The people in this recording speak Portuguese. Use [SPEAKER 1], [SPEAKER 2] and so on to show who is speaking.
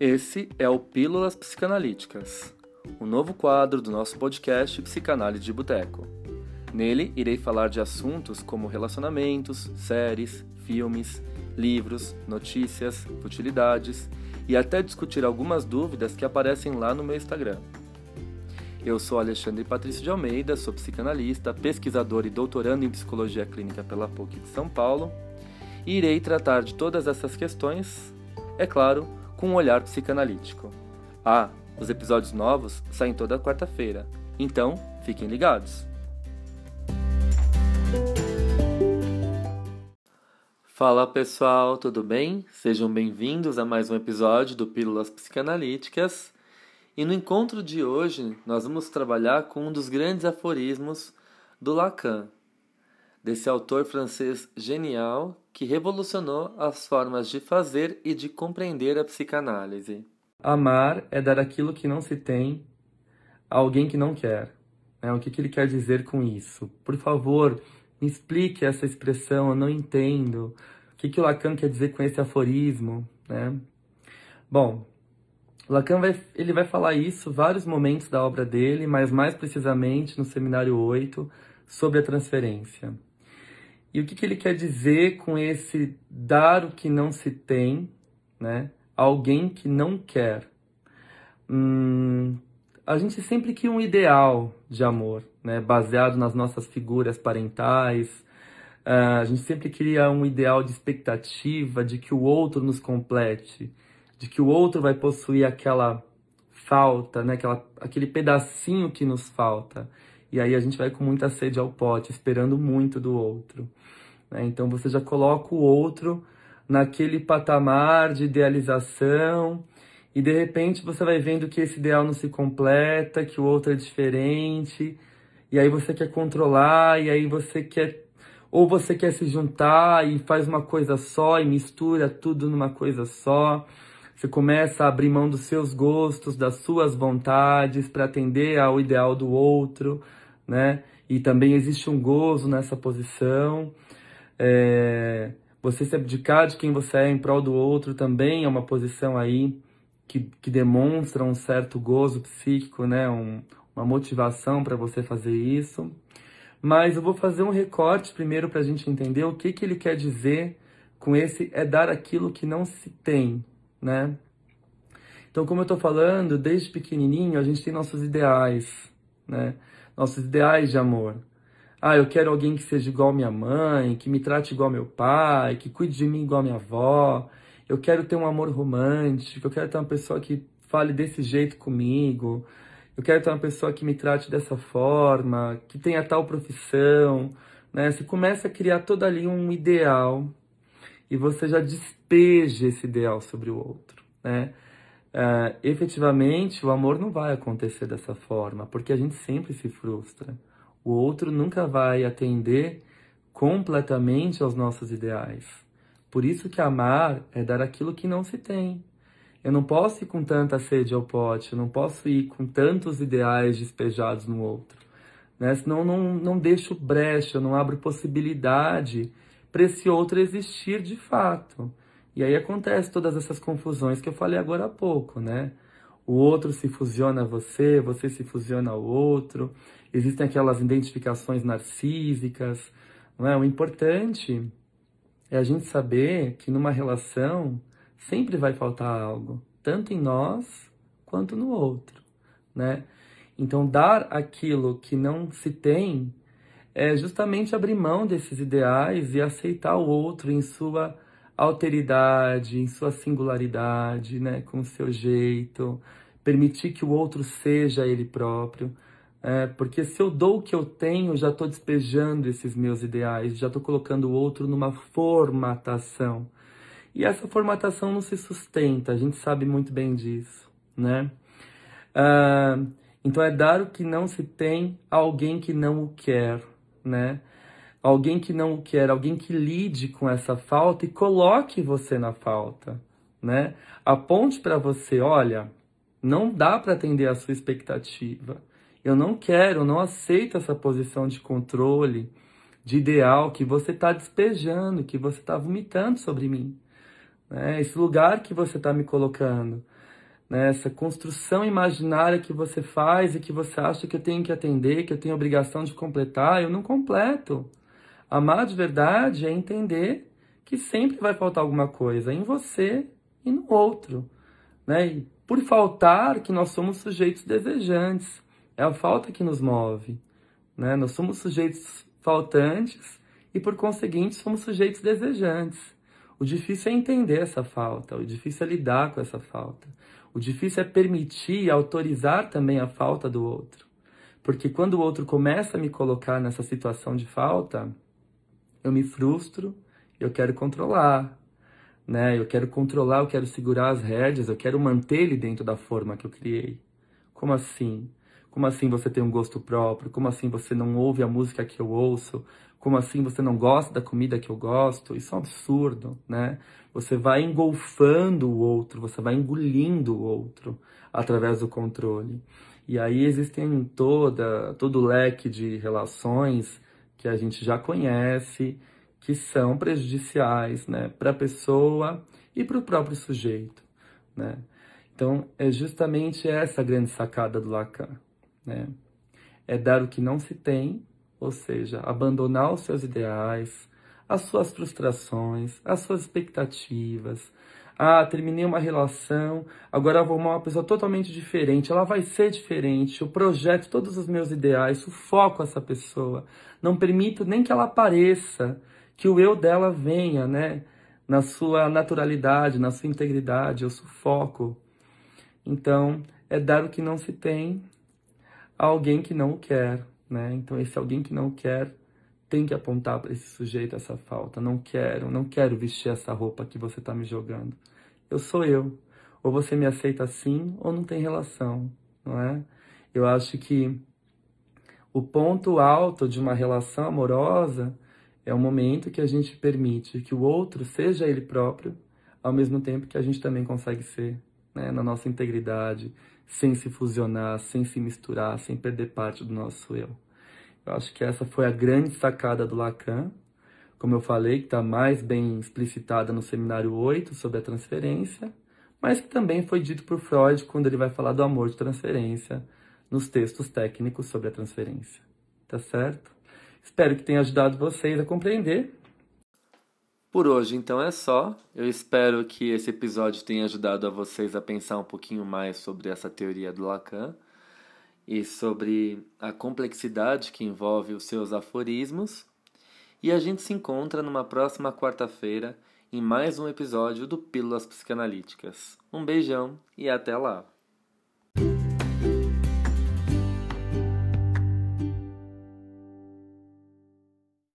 [SPEAKER 1] Esse é o Pílulas Psicanalíticas, o novo quadro do nosso podcast Psicanálise de Boteco. Nele, irei falar de assuntos como relacionamentos, séries, filmes, livros, notícias, futilidades e até discutir algumas dúvidas que aparecem lá no meu Instagram. Eu sou Alexandre Patrício de Almeida, sou psicanalista, pesquisador e doutorando em psicologia clínica pela PUC de São Paulo e irei tratar de todas essas questões, é claro, com um olhar psicanalítico. Ah, os episódios novos saem toda quarta-feira, então fiquem ligados! Fala pessoal, tudo bem? Sejam bem-vindos a mais um episódio do Pílulas Psicanalíticas. E no encontro de hoje, nós vamos trabalhar com um dos grandes aforismos do Lacan, desse autor francês genial que revolucionou as formas de fazer e de compreender a psicanálise. Amar é dar aquilo que não se tem a alguém que não quer. É, o que, que ele quer dizer com isso? Por favor, me explique essa expressão, eu não entendo. O que, que o Lacan quer dizer com esse aforismo? Né? Bom, Lacan vai, ele vai falar isso vários momentos da obra dele, mas mais precisamente no seminário 8, sobre a transferência. E o que, que ele quer dizer com esse dar o que não se tem, né? Alguém que não quer. Hum, a gente sempre quer um ideal de amor, né? Baseado nas nossas figuras parentais. Uh, a gente sempre queria um ideal de expectativa de que o outro nos complete de que o outro vai possuir aquela falta, né? Aquela, aquele pedacinho que nos falta. E aí a gente vai com muita sede ao pote, esperando muito do outro. Né? Então você já coloca o outro naquele patamar de idealização e de repente você vai vendo que esse ideal não se completa, que o outro é diferente, e aí você quer controlar, e aí você quer ou você quer se juntar e faz uma coisa só e mistura tudo numa coisa só. Você começa a abrir mão dos seus gostos, das suas vontades para atender ao ideal do outro, né? E também existe um gozo nessa posição. É... Você se abdicar de quem você é em prol do outro também é uma posição aí que, que demonstra um certo gozo psíquico, né? Um, uma motivação para você fazer isso. Mas eu vou fazer um recorte primeiro para a gente entender o que, que ele quer dizer com esse é dar aquilo que não se tem, né? Então, como eu estou falando, desde pequenininho a gente tem nossos ideais, né? Nossos ideais de amor. Ah, eu quero alguém que seja igual minha mãe, que me trate igual meu pai, que cuide de mim igual minha avó. Eu quero ter um amor romântico, eu quero ter uma pessoa que fale desse jeito comigo. Eu quero ter uma pessoa que me trate dessa forma, que tenha tal profissão, né? Você começa a criar todo ali um ideal e você já despeja esse ideal sobre o outro, né? Uh, efetivamente, o amor não vai acontecer dessa forma, porque a gente sempre se frustra. O outro nunca vai atender completamente aos nossos ideais. Por isso que amar é dar aquilo que não se tem. Eu não posso ir com tanta sede ao pote, eu não posso ir com tantos ideais despejados no outro. Né? Senão não, não deixo brecha, eu não abro possibilidade para esse outro existir de fato. E aí acontece todas essas confusões que eu falei agora há pouco, né? O outro se fusiona a você, você se fusiona ao outro. Existem aquelas identificações narcísicas, não é? O importante é a gente saber que numa relação sempre vai faltar algo, tanto em nós quanto no outro, né? Então dar aquilo que não se tem é justamente abrir mão desses ideais e aceitar o outro em sua alteridade, em sua singularidade, né, com o seu jeito, permitir que o outro seja ele próprio. É, porque se eu dou o que eu tenho, já estou despejando esses meus ideais, já estou colocando o outro numa formatação. E essa formatação não se sustenta, a gente sabe muito bem disso, né? Ah, então é dar o que não se tem a alguém que não o quer, né? Alguém que não quer, alguém que lide com essa falta e coloque você na falta, né? Aponte para você, olha, não dá para atender a sua expectativa. Eu não quero, não aceito essa posição de controle, de ideal que você está despejando, que você está vomitando sobre mim. Né? Esse lugar que você está me colocando. né? essa construção imaginária que você faz e que você acha que eu tenho que atender, que eu tenho obrigação de completar, eu não completo. Amar de verdade é entender que sempre vai faltar alguma coisa em você e no outro. Né? E por faltar que nós somos sujeitos desejantes. É a falta que nos move. Né? Nós somos sujeitos faltantes e, por conseguinte, somos sujeitos desejantes. O difícil é entender essa falta, o difícil é lidar com essa falta. O difícil é permitir e autorizar também a falta do outro. Porque quando o outro começa a me colocar nessa situação de falta, eu me frustro, eu quero controlar, né? Eu quero controlar, eu quero segurar as rédeas, eu quero manter ele dentro da forma que eu criei. Como assim? Como assim você tem um gosto próprio? Como assim você não ouve a música que eu ouço? Como assim você não gosta da comida que eu gosto? Isso é um absurdo, né? Você vai engolfando o outro, você vai engolindo o outro através do controle. E aí existem toda todo o leque de relações que a gente já conhece, que são prejudiciais, né, para a pessoa e para o próprio sujeito, né? Então, é justamente essa a grande sacada do Lacan, né? É dar o que não se tem ou seja, abandonar os seus ideais, as suas frustrações, as suas expectativas. Ah, terminei uma relação, agora vou amar uma pessoa totalmente diferente, ela vai ser diferente. Eu projeto todos os meus ideais, sufoco essa pessoa. Não permito nem que ela apareça, que o eu dela venha, né? Na sua naturalidade, na sua integridade, eu sufoco. Então, é dar o que não se tem a alguém que não o quer. Né? Então, esse alguém que não quer tem que apontar para esse sujeito essa falta. Não quero, não quero vestir essa roupa que você está me jogando. Eu sou eu. Ou você me aceita assim, ou não tem relação, não é? Eu acho que o ponto alto de uma relação amorosa é o momento que a gente permite que o outro seja ele próprio, ao mesmo tempo que a gente também consegue ser, né, na nossa integridade, sem se fusionar, sem se misturar, sem perder parte do nosso eu. Eu acho que essa foi a grande sacada do Lacan, como eu falei, que está mais bem explicitada no seminário 8 sobre a transferência, mas que também foi dito por Freud quando ele vai falar do amor de transferência nos textos técnicos sobre a transferência. Tá certo? Espero que tenha ajudado vocês a compreender
[SPEAKER 2] por hoje, então, é só. Eu espero que esse episódio tenha ajudado a vocês a pensar um pouquinho mais sobre essa teoria do Lacan e sobre a complexidade que envolve os seus aforismos. E a gente se encontra numa próxima quarta-feira em mais um episódio do Pílulas Psicanalíticas. Um beijão e até lá!